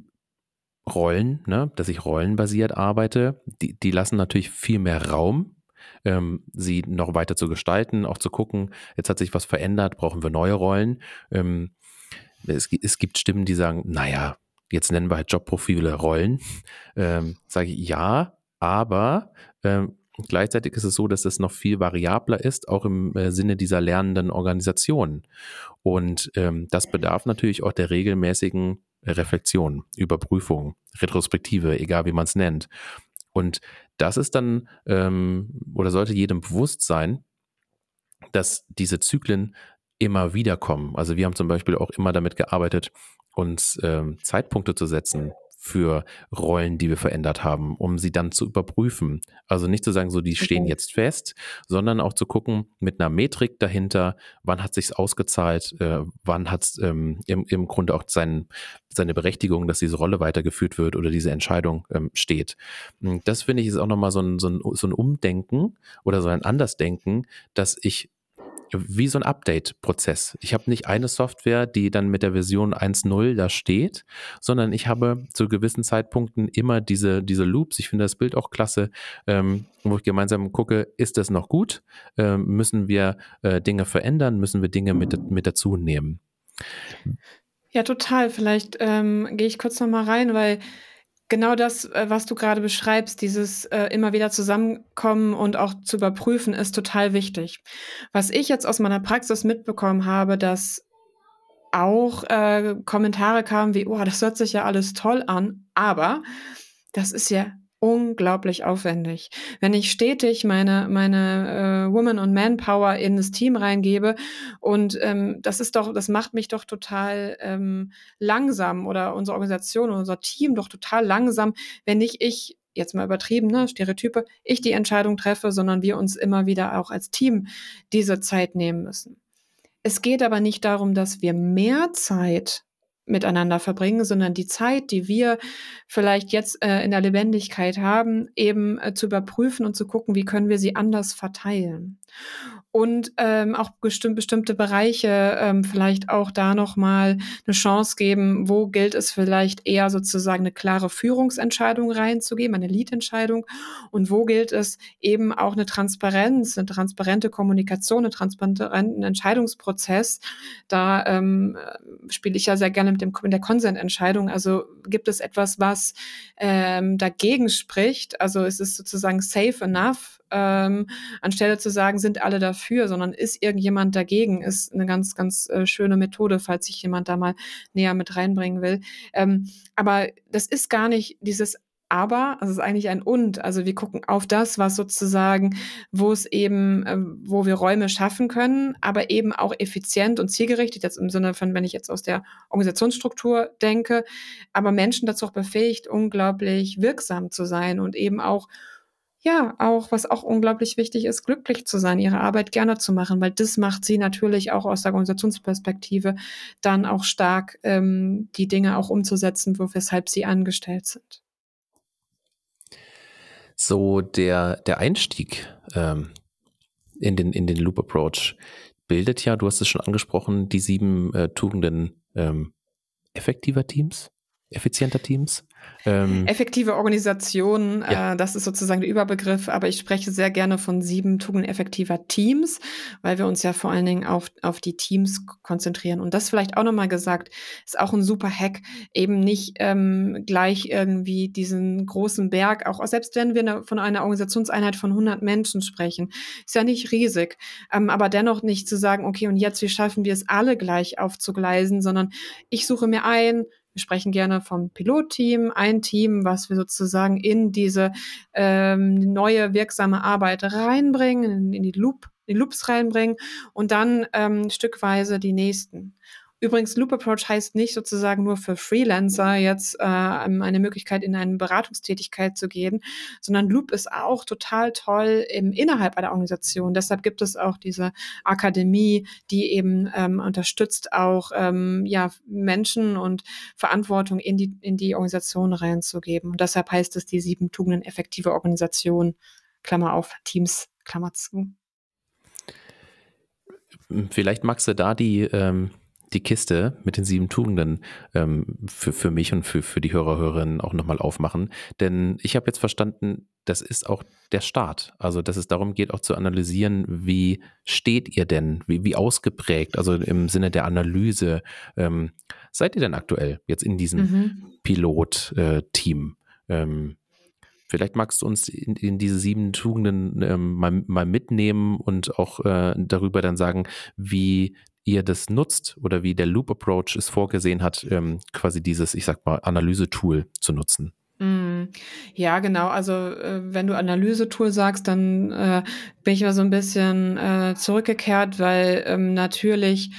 Rollen, ne, dass ich rollenbasiert arbeite, die, die lassen natürlich viel mehr Raum, ähm, sie noch weiter zu gestalten, auch zu gucken, jetzt hat sich was verändert, brauchen wir neue Rollen. Ähm, es, es gibt Stimmen, die sagen, naja, jetzt nennen wir halt Jobprofile Rollen, (laughs) ähm, sage ich ja, aber ähm, gleichzeitig ist es so, dass es noch viel variabler ist, auch im äh, Sinne dieser lernenden Organisationen. Und ähm, das bedarf natürlich auch der regelmäßigen Reflexion, Überprüfung, Retrospektive, egal wie man es nennt. Und das ist dann ähm, oder sollte jedem bewusst sein, dass diese Zyklen immer wieder kommen. Also wir haben zum Beispiel auch immer damit gearbeitet, uns ähm, Zeitpunkte zu setzen für Rollen, die wir verändert haben, um sie dann zu überprüfen. Also nicht zu sagen, so die stehen okay. jetzt fest, sondern auch zu gucken mit einer Metrik dahinter, wann hat sich's ausgezahlt, äh, wann hat es ähm, im, im Grunde auch sein, seine Berechtigung, dass diese Rolle weitergeführt wird oder diese Entscheidung ähm, steht. Das finde ich ist auch nochmal so ein, so, ein, so ein Umdenken oder so ein Andersdenken, dass ich wie so ein Update-Prozess. Ich habe nicht eine Software, die dann mit der Version 1.0 da steht, sondern ich habe zu gewissen Zeitpunkten immer diese, diese Loops. Ich finde das Bild auch klasse, ähm, wo ich gemeinsam gucke, ist das noch gut? Ähm, müssen wir äh, Dinge verändern? Müssen wir Dinge mit, mit dazu nehmen? Ja, total. Vielleicht ähm, gehe ich kurz noch mal rein, weil Genau das, äh, was du gerade beschreibst, dieses äh, immer wieder zusammenkommen und auch zu überprüfen, ist total wichtig. Was ich jetzt aus meiner Praxis mitbekommen habe, dass auch äh, Kommentare kamen wie, oh, das hört sich ja alles toll an, aber das ist ja unglaublich aufwendig. Wenn ich stetig meine, meine äh, Woman- und Manpower in das Team reingebe und ähm, das ist doch, das macht mich doch total ähm, langsam oder unsere Organisation, unser Team doch total langsam, wenn nicht ich jetzt mal übertrieben, ne, Stereotype, ich die Entscheidung treffe, sondern wir uns immer wieder auch als Team diese Zeit nehmen müssen. Es geht aber nicht darum, dass wir mehr Zeit miteinander verbringen, sondern die Zeit, die wir vielleicht jetzt äh, in der Lebendigkeit haben, eben äh, zu überprüfen und zu gucken, wie können wir sie anders verteilen und ähm, auch bestimmt, bestimmte Bereiche ähm, vielleicht auch da nochmal eine Chance geben, wo gilt es vielleicht eher sozusagen eine klare Führungsentscheidung reinzugeben, eine Lead-Entscheidung und wo gilt es eben auch eine Transparenz, eine transparente Kommunikation, einen transparenten Entscheidungsprozess. Da ähm, spiele ich ja sehr gerne mit, dem, mit der Consent-Entscheidung. Also gibt es etwas, was ähm, dagegen spricht? Also ist es sozusagen safe enough? ähm, anstelle zu sagen, sind alle dafür, sondern ist irgendjemand dagegen, ist eine ganz, ganz äh, schöne Methode, falls sich jemand da mal näher mit reinbringen will. Ähm, aber das ist gar nicht dieses aber, also es ist eigentlich ein und. Also wir gucken auf das, was sozusagen, wo es eben, äh, wo wir Räume schaffen können, aber eben auch effizient und zielgerichtet, jetzt im Sinne von, wenn ich jetzt aus der Organisationsstruktur denke, aber Menschen dazu auch befähigt, unglaublich wirksam zu sein und eben auch ja, auch, was auch unglaublich wichtig ist, glücklich zu sein, ihre Arbeit gerne zu machen, weil das macht sie natürlich auch aus der Organisationsperspektive dann auch stark, ähm, die Dinge auch umzusetzen, weshalb sie angestellt sind. So der, der Einstieg ähm, in, den, in den Loop Approach bildet ja, du hast es schon angesprochen, die sieben äh, Tugenden ähm, effektiver Teams, effizienter Teams. Ähm, Effektive Organisation, ja. äh, das ist sozusagen der Überbegriff, aber ich spreche sehr gerne von sieben Tugenden effektiver Teams, weil wir uns ja vor allen Dingen auf, auf die Teams konzentrieren. Und das vielleicht auch nochmal gesagt, ist auch ein super Hack, eben nicht ähm, gleich irgendwie diesen großen Berg, auch selbst wenn wir ne, von einer Organisationseinheit von 100 Menschen sprechen, ist ja nicht riesig, ähm, aber dennoch nicht zu sagen, okay, und jetzt, wie schaffen wir es alle gleich aufzugleisen, sondern ich suche mir ein, wir sprechen gerne vom Pilotteam, ein Team, was wir sozusagen in diese ähm, neue wirksame Arbeit reinbringen, in, in die Loop, die Loops reinbringen und dann ähm, stückweise die nächsten. Übrigens, Loop Approach heißt nicht sozusagen nur für Freelancer jetzt äh, eine Möglichkeit in eine Beratungstätigkeit zu gehen, sondern Loop ist auch total toll im, innerhalb einer Organisation. Deshalb gibt es auch diese Akademie, die eben ähm, unterstützt auch ähm, ja, Menschen und Verantwortung in die, in die Organisation reinzugeben. Und deshalb heißt es die sieben Tugenden effektive Organisation, Klammer auf, Teams, Klammer zu. Vielleicht magst du da die ähm die Kiste mit den sieben Tugenden ähm, für, für mich und für, für die Hörer, Hörerinnen auch nochmal aufmachen. Denn ich habe jetzt verstanden, das ist auch der Start. Also, dass es darum geht, auch zu analysieren, wie steht ihr denn, wie, wie ausgeprägt, also im Sinne der Analyse, ähm, seid ihr denn aktuell jetzt in diesem mhm. Pilot-Team? Äh, ähm, Vielleicht magst du uns in, in diese sieben Tugenden ähm, mal, mal, mitnehmen und auch äh, darüber dann sagen, wie ihr das nutzt oder wie der Loop Approach es vorgesehen hat, ähm, quasi dieses, ich sag mal, Analyse-Tool zu nutzen. Mm, ja, genau. Also äh, wenn du Analyse-Tool sagst, dann äh, bin ich mal so ein bisschen äh, zurückgekehrt, weil ähm, natürlich,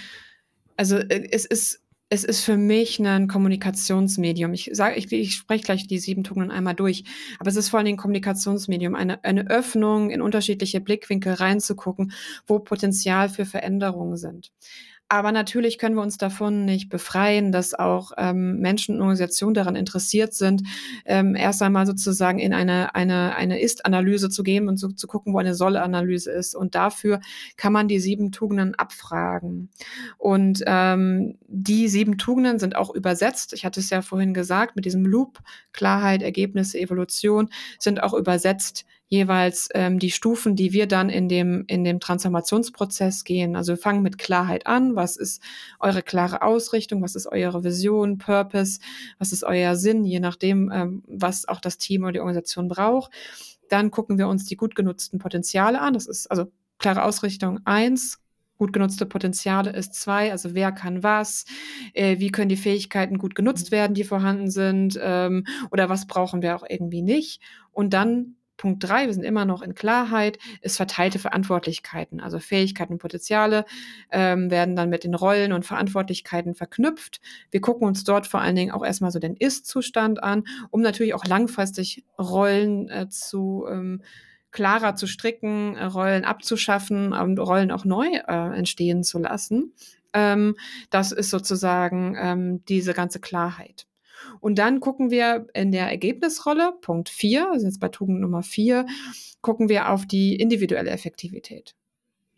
also äh, es ist es ist für mich ein Kommunikationsmedium. Ich sage, ich, ich spreche gleich die sieben Tugenden einmal durch, aber es ist vor Dingen ein Kommunikationsmedium, eine, eine Öffnung in unterschiedliche Blickwinkel reinzugucken, wo Potenzial für Veränderungen sind. Aber natürlich können wir uns davon nicht befreien, dass auch ähm, Menschen und Organisationen daran interessiert sind, ähm, erst einmal sozusagen in eine, eine, eine Ist-Analyse zu gehen und so, zu gucken, wo eine Soll-Analyse ist. Und dafür kann man die sieben Tugenden abfragen. Und ähm, die sieben Tugenden sind auch übersetzt. Ich hatte es ja vorhin gesagt, mit diesem Loop, Klarheit, Ergebnisse, Evolution, sind auch übersetzt jeweils ähm, die Stufen, die wir dann in dem, in dem Transformationsprozess gehen. Also wir fangen mit Klarheit an. Was ist eure klare Ausrichtung? Was ist eure Vision, Purpose? Was ist euer Sinn? Je nachdem, ähm, was auch das Team oder die Organisation braucht. Dann gucken wir uns die gut genutzten Potenziale an. Das ist also klare Ausrichtung eins, gut genutzte Potenziale ist zwei, also wer kann was, äh, wie können die Fähigkeiten gut genutzt werden, die vorhanden sind, ähm, oder was brauchen wir auch irgendwie nicht. Und dann Punkt drei, wir sind immer noch in Klarheit, ist verteilte Verantwortlichkeiten. Also Fähigkeiten und Potenziale ähm, werden dann mit den Rollen und Verantwortlichkeiten verknüpft. Wir gucken uns dort vor allen Dingen auch erstmal so den Ist-Zustand an, um natürlich auch langfristig Rollen äh, zu ähm, klarer zu stricken, äh, Rollen abzuschaffen und Rollen auch neu äh, entstehen zu lassen. Ähm, das ist sozusagen ähm, diese ganze Klarheit. Und dann gucken wir in der Ergebnisrolle, Punkt 4, also jetzt bei Tugend Nummer 4, gucken wir auf die individuelle Effektivität.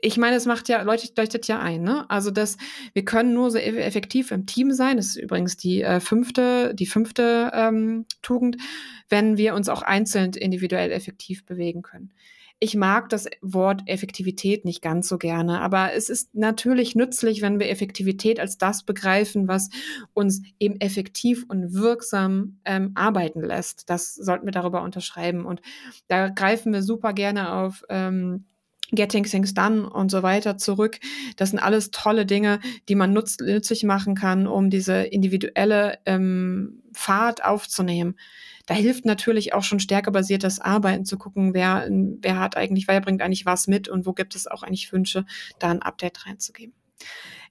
Ich meine, es macht ja, leuchtet, leuchtet ja ein, ne? Also, dass wir können nur so effektiv im Team sein. Das ist übrigens die äh, fünfte, die fünfte ähm, Tugend, wenn wir uns auch einzeln individuell effektiv bewegen können. Ich mag das Wort Effektivität nicht ganz so gerne, aber es ist natürlich nützlich, wenn wir Effektivität als das begreifen, was uns eben effektiv und wirksam ähm, arbeiten lässt. Das sollten wir darüber unterschreiben. Und da greifen wir super gerne auf ähm, Getting Things Done und so weiter zurück. Das sind alles tolle Dinge, die man nutz, nützlich machen kann, um diese individuelle ähm, Fahrt aufzunehmen. Da hilft natürlich auch schon stärkebasiertes Arbeiten zu gucken, wer, wer hat eigentlich, wer bringt eigentlich was mit und wo gibt es auch eigentlich Wünsche, da ein Update reinzugeben.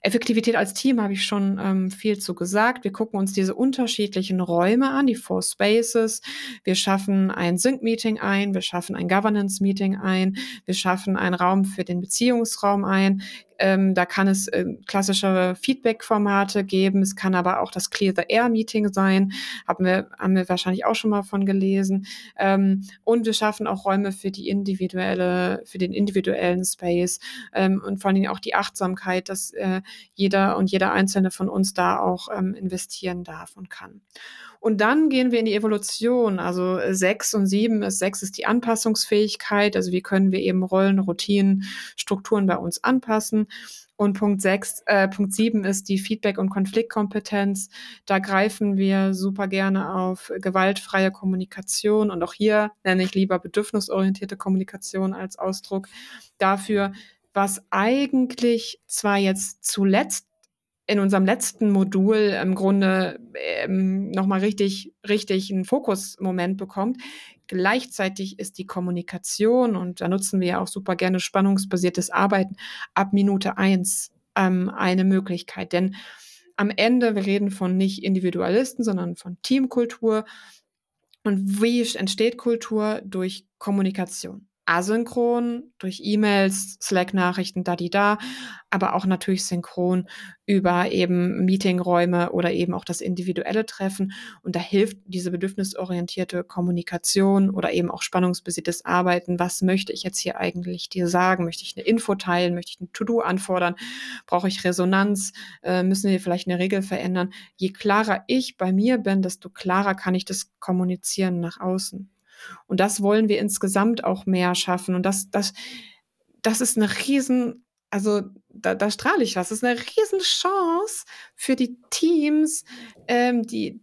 Effektivität als Team habe ich schon ähm, viel zu gesagt. Wir gucken uns diese unterschiedlichen Räume an, die Four Spaces. Wir schaffen ein Sync-Meeting ein, wir schaffen ein Governance-Meeting ein, wir schaffen einen Raum für den Beziehungsraum ein. Ähm, da kann es äh, klassische Feedback-Formate geben. Es kann aber auch das Clear the Air Meeting sein. Haben wir, haben wir wahrscheinlich auch schon mal von gelesen. Ähm, und wir schaffen auch Räume für die individuelle, für den individuellen Space ähm, und vor allen Dingen auch die Achtsamkeit, dass äh, jeder und jeder einzelne von uns da auch ähm, investieren darf und kann. Und dann gehen wir in die Evolution. Also sechs und sieben ist sechs ist die Anpassungsfähigkeit. Also wie können wir eben Rollen, Routinen, Strukturen bei uns anpassen. Und Punkt sechs, äh, Punkt sieben ist die Feedback- und Konfliktkompetenz. Da greifen wir super gerne auf gewaltfreie Kommunikation. Und auch hier nenne ich lieber bedürfnisorientierte Kommunikation als Ausdruck dafür, was eigentlich zwar jetzt zuletzt in unserem letzten Modul im Grunde ähm, nochmal richtig, richtig einen Fokusmoment bekommt. Gleichzeitig ist die Kommunikation, und da nutzen wir ja auch super gerne spannungsbasiertes Arbeiten, ab Minute eins ähm, eine Möglichkeit. Denn am Ende, wir reden von nicht Individualisten, sondern von Teamkultur. Und wie entsteht Kultur? Durch Kommunikation asynchron durch E-Mails, Slack-Nachrichten, da die da, aber auch natürlich synchron über eben Meetingräume oder eben auch das individuelle Treffen. Und da hilft diese bedürfnisorientierte Kommunikation oder eben auch spannungsbasiertes Arbeiten. Was möchte ich jetzt hier eigentlich dir sagen? Möchte ich eine Info teilen? Möchte ich ein To-Do anfordern? Brauche ich Resonanz? Äh, müssen wir vielleicht eine Regel verändern? Je klarer ich bei mir bin, desto klarer kann ich das kommunizieren nach außen. Und das wollen wir insgesamt auch mehr schaffen. Und das, das, das ist eine riesen, also da, da strahle ich was. Das ist eine riesen Chance für die Teams, ähm, die,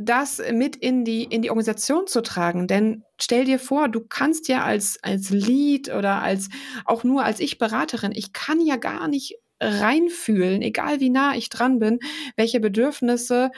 das mit in die, in die Organisation zu tragen. Denn stell dir vor, du kannst ja als, als Lead oder als, auch nur als Ich-Beraterin, ich kann ja gar nicht reinfühlen, egal wie nah ich dran bin, welche Bedürfnisse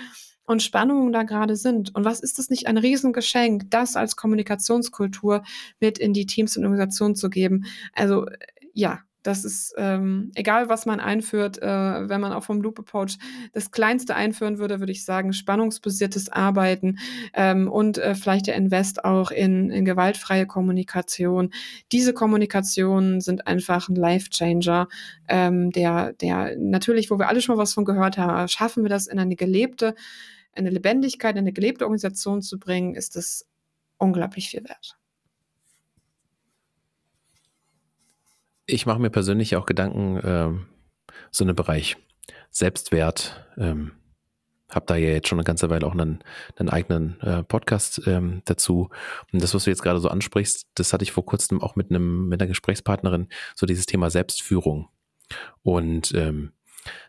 und Spannungen da gerade sind. Und was ist das nicht ein Riesengeschenk, das als Kommunikationskultur mit in die Teams und Organisationen zu geben? Also ja, Das ist ähm, egal, was man einführt. Äh, wenn man auch vom Loop Approach das Kleinste einführen würde, würde ich sagen, spannungsbasiertes Arbeiten ähm, und äh, vielleicht der Invest auch in, in gewaltfreie Kommunikation. Diese Kommunikationen sind einfach ein Life-Changer, ähm, der, der natürlich, wo wir alle schon mal was von gehört haben, schaffen wir das in eine gelebte, eine Lebendigkeit, in eine gelebte Organisation zu bringen, ist das unglaublich viel wert. Ich mache mir persönlich auch Gedanken, ähm, so einen Bereich Selbstwert. Ähm, habe da ja jetzt schon eine ganze Weile auch einen, einen eigenen äh, Podcast ähm, dazu. Und das, was du jetzt gerade so ansprichst, das hatte ich vor kurzem auch mit einem mit einer Gesprächspartnerin, so dieses Thema Selbstführung. Und ähm,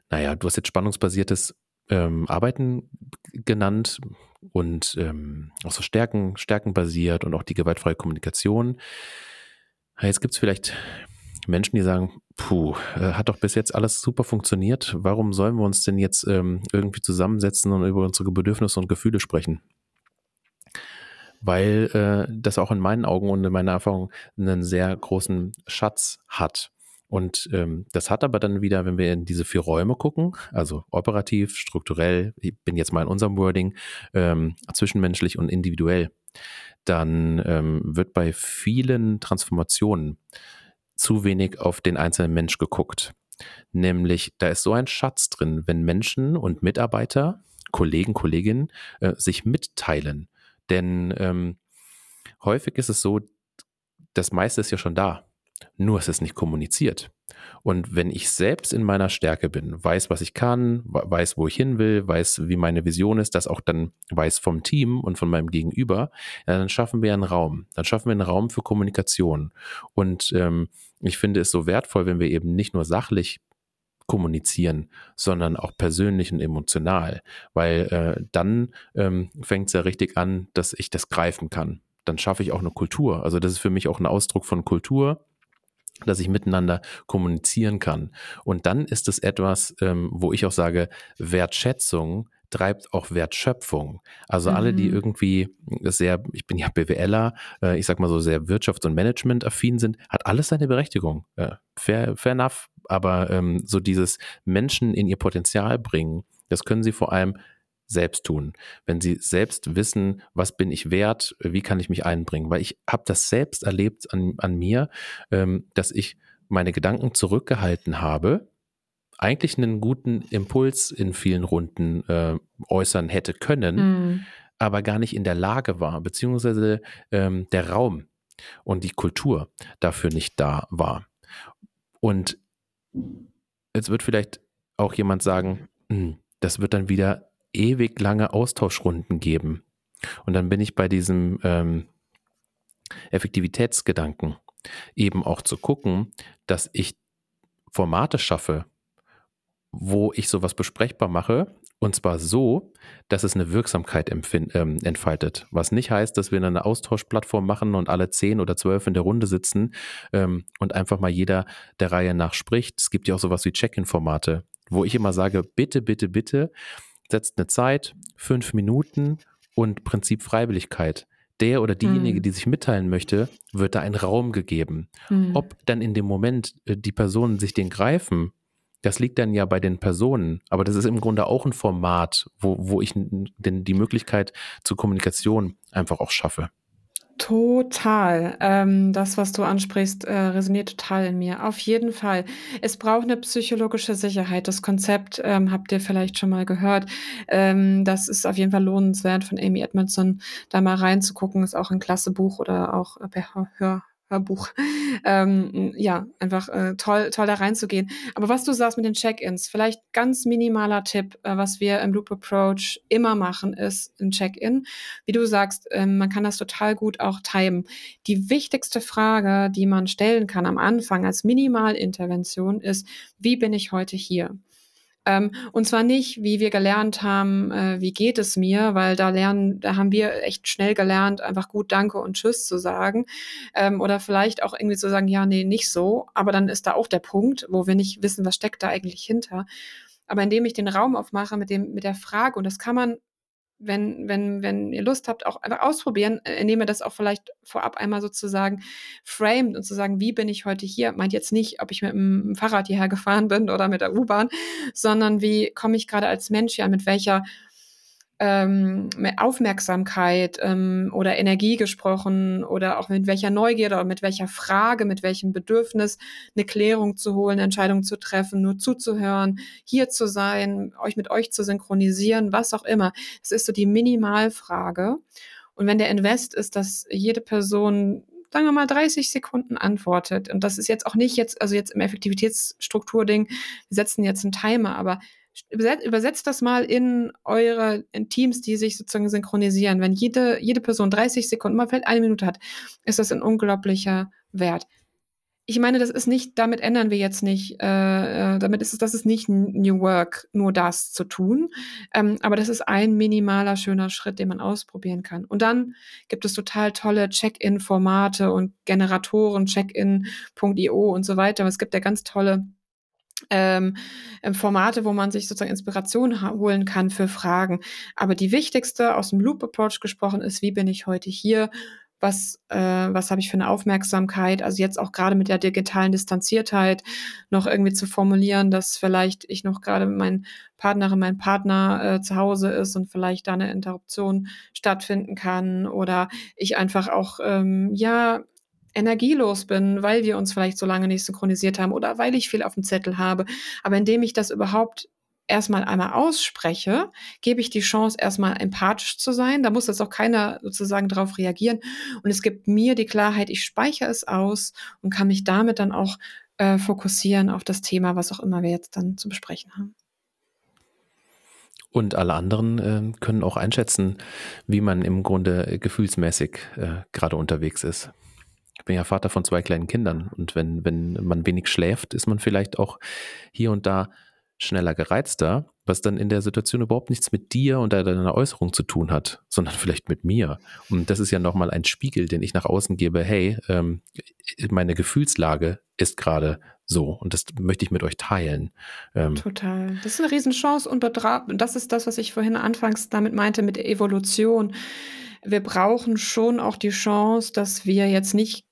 naja, du hast jetzt spannungsbasiertes ähm, Arbeiten genannt und ähm, auch so Stärken, stärkenbasiert und auch die gewaltfreie Kommunikation. Jetzt gibt es vielleicht Menschen, die sagen, puh, äh, hat doch bis jetzt alles super funktioniert. Warum sollen wir uns denn jetzt ähm, irgendwie zusammensetzen und über unsere Bedürfnisse und Gefühle sprechen? Weil äh, das auch in meinen Augen und in meiner Erfahrung einen sehr großen Schatz hat. Und ähm, das hat aber dann wieder, wenn wir in diese vier Räume gucken, also operativ, strukturell, ich bin jetzt mal in unserem Wording, ähm, zwischenmenschlich und individuell, dann ähm, wird bei vielen Transformationen zu wenig auf den einzelnen Mensch geguckt. Nämlich, da ist so ein Schatz drin, wenn Menschen und Mitarbeiter, Kollegen, Kolleginnen äh, sich mitteilen. Denn ähm, häufig ist es so, das meiste ist ja schon da. Nur es ist nicht kommuniziert. Und wenn ich selbst in meiner Stärke bin, weiß, was ich kann, weiß, wo ich hin will, weiß, wie meine Vision ist, das auch dann weiß vom Team und von meinem Gegenüber, dann schaffen wir einen Raum. Dann schaffen wir einen Raum für Kommunikation. Und ähm, ich finde es so wertvoll, wenn wir eben nicht nur sachlich kommunizieren, sondern auch persönlich und emotional, weil äh, dann ähm, fängt es ja richtig an, dass ich das greifen kann. Dann schaffe ich auch eine Kultur. Also das ist für mich auch ein Ausdruck von Kultur dass ich miteinander kommunizieren kann. Und dann ist es etwas, ähm, wo ich auch sage, Wertschätzung treibt auch Wertschöpfung. Also mhm. alle, die mhm. irgendwie sehr, ich bin ja BWLer, äh, ich sag mal so sehr wirtschafts- und Management-affin sind, hat alles seine Berechtigung. Äh, fair, fair enough. Aber ähm, so dieses Menschen in ihr Potenzial bringen, das können sie vor allem selbst tun. Wenn sie selbst wissen, was bin ich wert, wie kann ich mich einbringen. Weil ich habe das selbst erlebt an, an mir, ähm, dass ich meine Gedanken zurückgehalten habe, eigentlich einen guten Impuls in vielen Runden äh, äußern hätte können, mhm. aber gar nicht in der Lage war, beziehungsweise ähm, der Raum und die Kultur dafür nicht da war. Und jetzt wird vielleicht auch jemand sagen, hm, das wird dann wieder ewig lange Austauschrunden geben. Und dann bin ich bei diesem ähm, Effektivitätsgedanken eben auch zu gucken, dass ich Formate schaffe, wo ich sowas besprechbar mache, und zwar so, dass es eine Wirksamkeit ähm, entfaltet. Was nicht heißt, dass wir eine Austauschplattform machen und alle zehn oder zwölf in der Runde sitzen ähm, und einfach mal jeder der Reihe nach spricht. Es gibt ja auch sowas wie Check-in-Formate, wo ich immer sage, bitte, bitte, bitte, setzt eine Zeit, fünf Minuten und Prinzip Freiwilligkeit. Der oder diejenige, mhm. die sich mitteilen möchte, wird da ein Raum gegeben. Mhm. Ob dann in dem Moment äh, die Personen sich den greifen, das liegt dann ja bei den Personen. Aber das ist im Grunde auch ein Format, wo, wo ich denn die Möglichkeit zur Kommunikation einfach auch schaffe. Total. Ähm, das, was du ansprichst, äh, resoniert total in mir. Auf jeden Fall. Es braucht eine psychologische Sicherheit. Das Konzept ähm, habt ihr vielleicht schon mal gehört. Ähm, das ist auf jeden Fall lohnenswert von Amy Edmondson, da mal reinzugucken. Ist auch ein klasse Buch oder auch per Hör, Hörbuch. Ähm, ja, einfach äh, toll, toll da reinzugehen. Aber was du sagst mit den Check-ins, vielleicht ganz minimaler Tipp, äh, was wir im Loop Approach immer machen, ist ein Check-in. Wie du sagst, äh, man kann das total gut auch timen. Die wichtigste Frage, die man stellen kann am Anfang als Minimalintervention ist, wie bin ich heute hier? Ähm, und zwar nicht, wie wir gelernt haben, äh, wie geht es mir, weil da lernen, da haben wir echt schnell gelernt, einfach gut Danke und Tschüss zu sagen. Ähm, oder vielleicht auch irgendwie zu sagen, ja, nee, nicht so. Aber dann ist da auch der Punkt, wo wir nicht wissen, was steckt da eigentlich hinter. Aber indem ich den Raum aufmache mit dem, mit der Frage, und das kann man wenn, wenn, wenn ihr Lust habt, auch einfach ausprobieren, äh, indem ihr das auch vielleicht vorab einmal sozusagen framed und zu sagen, wie bin ich heute hier? Meint jetzt nicht, ob ich mit dem Fahrrad hierher gefahren bin oder mit der U-Bahn, sondern wie komme ich gerade als Mensch hier, mit welcher ähm, Aufmerksamkeit ähm, oder Energie gesprochen oder auch mit welcher Neugierde oder mit welcher Frage, mit welchem Bedürfnis eine Klärung zu holen, eine Entscheidung zu treffen, nur zuzuhören, hier zu sein, euch mit euch zu synchronisieren, was auch immer. Es ist so die Minimalfrage. Und wenn der Invest ist, dass jede Person sagen wir mal 30 Sekunden antwortet. Und das ist jetzt auch nicht jetzt, also jetzt im Effektivitätsstrukturding, wir setzen jetzt einen Timer, aber übersetzt das mal in eure in Teams, die sich sozusagen synchronisieren. Wenn jede, jede Person 30 Sekunden, mal vielleicht eine Minute hat, ist das ein unglaublicher Wert. Ich meine, das ist nicht, damit ändern wir jetzt nicht, äh, äh damit ist es, das ist nicht New Work, nur das zu tun. Ähm, aber das ist ein minimaler, schöner Schritt, den man ausprobieren kann. Und dann gibt es total tolle Check-in-Formate und Generatoren, Check-in.io und so weiter. Es gibt ja ganz tolle ähm, ähm, Formate, wo man sich sozusagen Inspiration holen kann für Fragen. Aber die wichtigste aus dem Loop Approach gesprochen ist, wie bin ich heute hier? Was, äh, was habe ich für eine Aufmerksamkeit? Also jetzt auch gerade mit der digitalen Distanziertheit noch irgendwie zu formulieren, dass vielleicht ich noch gerade meinen Partnerin, mein Partner äh, zu Hause ist und vielleicht da eine Interruption stattfinden kann oder ich einfach auch ähm, ja energielos bin, weil wir uns vielleicht so lange nicht synchronisiert haben oder weil ich viel auf dem Zettel habe. Aber indem ich das überhaupt erstmal einmal ausspreche, gebe ich die Chance, erstmal empathisch zu sein. Da muss jetzt auch keiner sozusagen darauf reagieren. Und es gibt mir die Klarheit, ich speichere es aus und kann mich damit dann auch äh, fokussieren auf das Thema, was auch immer wir jetzt dann zu besprechen haben. Und alle anderen äh, können auch einschätzen, wie man im Grunde gefühlsmäßig äh, gerade unterwegs ist. Bin ja Vater von zwei kleinen Kindern und wenn, wenn man wenig schläft, ist man vielleicht auch hier und da schneller gereizter, was dann in der Situation überhaupt nichts mit dir und deiner Äußerung zu tun hat, sondern (laughs) vielleicht mit mir. Und das ist ja nochmal ein Spiegel, den ich nach außen gebe, hey, ähm, meine Gefühlslage ist gerade so und das möchte ich mit euch teilen. Ähm, Total. Das ist eine Riesenchance und das ist das, was ich vorhin anfangs damit meinte mit Evolution. Wir brauchen schon auch die Chance, dass wir jetzt nicht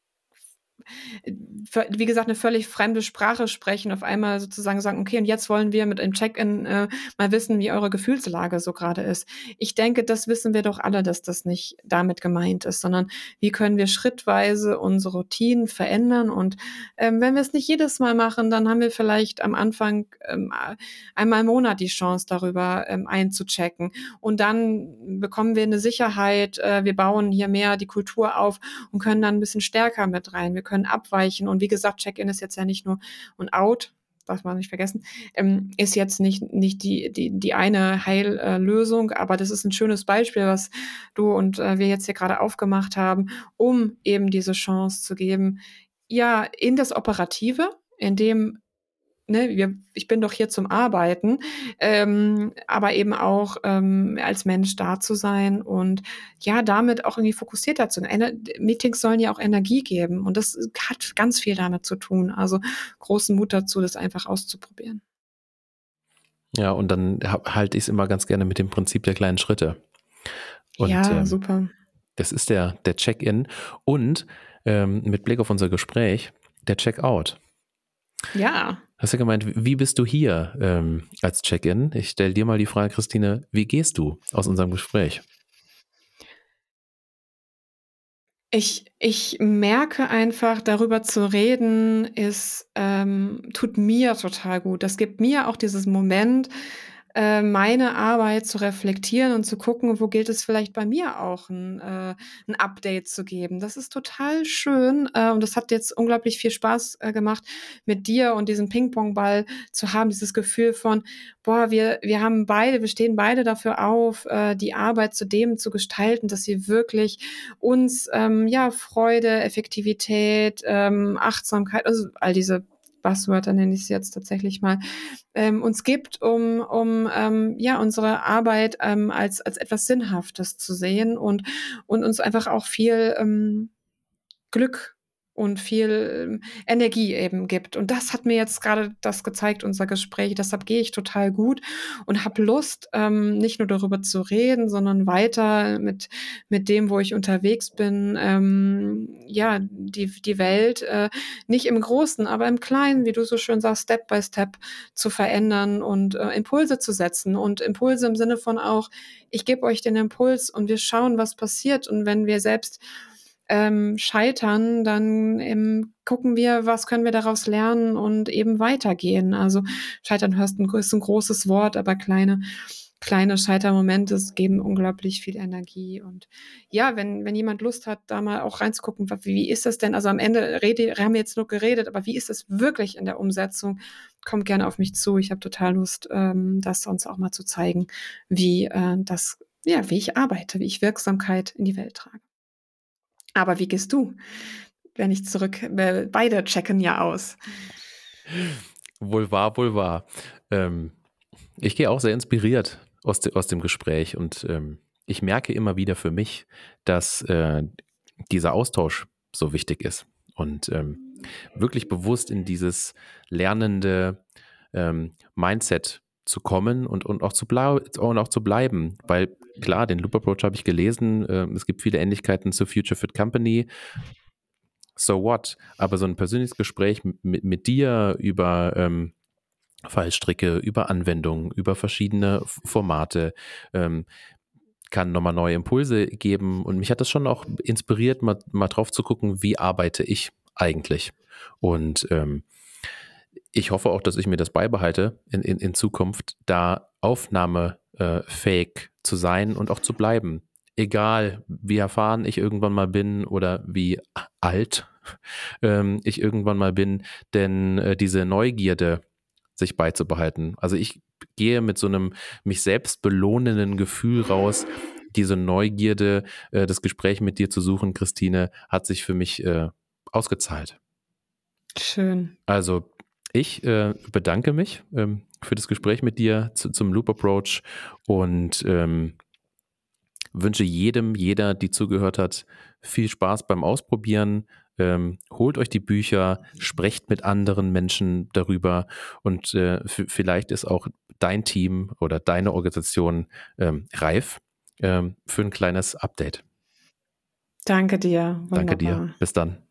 wie gesagt, eine völlig fremde Sprache sprechen, auf einmal sozusagen sagen, okay, und jetzt wollen wir mit einem Check-in äh, mal wissen, wie eure Gefühlslage so gerade ist. Ich denke, das wissen wir doch alle, dass das nicht damit gemeint ist, sondern wie können wir schrittweise unsere Routinen verändern und ähm, wenn wir es nicht jedes Mal machen, dann haben wir vielleicht am Anfang ähm, einmal im Monat die Chance, darüber ähm, einzuchecken und dann bekommen wir eine Sicherheit, äh, wir bauen hier mehr die Kultur auf und können dann ein bisschen stärker mit rein. Wir können abweichen. Und wie gesagt, Check-in ist jetzt ja nicht nur ein Out, darf man nicht vergessen, ähm, ist jetzt nicht, nicht die, die, die eine Heillösung, aber das ist ein schönes Beispiel, was du und äh, wir jetzt hier gerade aufgemacht haben, um eben diese Chance zu geben, ja, in das Operative, in dem ne, wir, ich bin doch hier zum Arbeiten, ähm, aber eben auch ähm, als Mensch da zu sein und ja, damit auch irgendwie fokussierter zu sein. Meetings sollen ja auch Energie geben und das hat ganz viel damit zu tun. Also großen Mut dazu, das einfach auszuprobieren. Ja, und dann halte ich es immer ganz gerne mit dem Prinzip der kleinen Schritte. Und, ja, ähm, super. Das ist der, der Check-in und ähm, mit Blick auf unser Gespräch, der Check-out. Ja. Hast du gemeint, wie bist du hier ähm, als Check-in? Ich stelle dir mal die Frage, Christine, wie gehst du aus unserem Gespräch? Ich, ich merke einfach, darüber zu reden, ist, ähm, tut mir total gut. Das gibt mir auch dieses Moment, äh, meine Arbeit zu reflektieren und zu gucken, wo gilt es vielleicht bei mir auch ein, äh, ein Update zu geben. Das ist total schön äh, und das hat jetzt unglaublich viel Spaß äh, gemacht, mit dir und diesen Ping-Pong-Ball zu haben, dieses Gefühl von, boah, wir, wir haben beide, wir stehen beide dafür auf, äh, die Arbeit zu dem zu gestalten, dass sie wirklich uns, ähm, ja, Freude, Effektivität, ähm, Achtsamkeit, also all diese Buzzwörter nenne ich es jetzt tatsächlich mal, ähm, uns gibt, um, um ähm, ja unsere Arbeit ähm, als, als etwas Sinnhaftes zu sehen und, und uns einfach auch viel ähm, Glück und viel ähm, Energie eben gibt. Und das hat mir jetzt gerade das gezeigt, unser Gespräch. Deshalb gehe ich total gut und habe Lust, ähm, nicht nur darüber zu reden, sondern weiter mit, mit dem, wo ich unterwegs bin, ähm, ja, die, die Welt äh, nicht im Großen, aber im Kleinen, wie du so schön sagst, Step by Step zu verändern und äh, Impulse zu setzen. Und Impulse im Sinne von auch, ich gebe euch den Impuls und wir schauen, was passiert. Und wenn wir selbst ähm, scheitern, dann ähm, gucken wir, was können wir daraus lernen und eben weitergehen. Also scheitern ist ein, ist ein großes Wort, aber kleine kleine Scheitermomente geben unglaublich viel Energie. Und ja, wenn, wenn jemand Lust hat, da mal auch reinzugucken, wie, wie ist das denn? Also am Ende rede, haben wir jetzt nur geredet, aber wie ist es wirklich in der Umsetzung? Kommt gerne auf mich zu. Ich habe total Lust, ähm, das uns auch mal zu zeigen, wie äh, das, ja, wie ich arbeite, wie ich Wirksamkeit in die Welt trage. Aber wie gehst du? Wenn ich zurück, beide checken ja aus. Wohl wahr, wohl wahr. Ähm, ich gehe auch sehr inspiriert aus, de, aus dem Gespräch und ähm, ich merke immer wieder für mich, dass äh, dieser Austausch so wichtig ist und ähm, wirklich bewusst in dieses lernende ähm, Mindset zu kommen und, und, auch zu und auch zu bleiben. Weil klar, den Loop Approach habe ich gelesen. Äh, es gibt viele Ähnlichkeiten zu Future Fit Company. So what? Aber so ein persönliches Gespräch mit, mit dir über ähm, Fallstricke, über Anwendungen, über verschiedene Formate, ähm, kann nochmal neue Impulse geben. Und mich hat das schon auch inspiriert, mal, mal drauf zu gucken, wie arbeite ich eigentlich. Und ähm, ich hoffe auch, dass ich mir das beibehalte in, in, in Zukunft, da aufnahmefähig äh, zu sein und auch zu bleiben. Egal, wie erfahren ich irgendwann mal bin oder wie alt (laughs) ähm, ich irgendwann mal bin, denn äh, diese Neugierde sich beizubehalten. Also ich gehe mit so einem mich selbst belohnenden Gefühl raus. Diese Neugierde, äh, das Gespräch mit dir zu suchen, Christine, hat sich für mich äh, ausgezahlt. Schön. Also ich äh, bedanke mich ähm, für das Gespräch mit dir zu, zum Loop Approach und ähm, wünsche jedem, jeder, die zugehört hat, viel Spaß beim Ausprobieren. Ähm, holt euch die Bücher, sprecht mit anderen Menschen darüber und äh, vielleicht ist auch dein Team oder deine Organisation ähm, reif ähm, für ein kleines Update. Danke dir. Wunderbar. Danke dir. Bis dann.